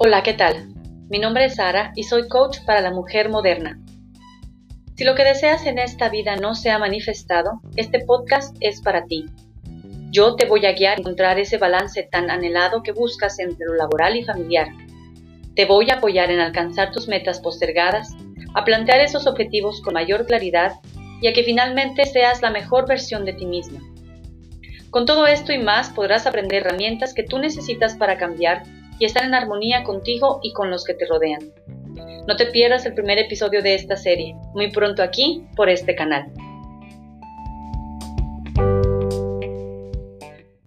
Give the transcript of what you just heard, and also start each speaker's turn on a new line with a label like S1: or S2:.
S1: Hola, ¿qué tal? Mi nombre es Sara y soy coach para la mujer moderna. Si lo que deseas en esta vida no se ha manifestado, este podcast es para ti. Yo te voy a guiar a encontrar ese balance tan anhelado que buscas entre lo laboral y familiar. Te voy a apoyar en alcanzar tus metas postergadas, a plantear esos objetivos con mayor claridad y a que finalmente seas la mejor versión de ti misma. Con todo esto y más podrás aprender herramientas que tú necesitas para cambiar y estar en armonía contigo y con los que te rodean. No te pierdas el primer episodio de esta serie, muy pronto aquí por este canal.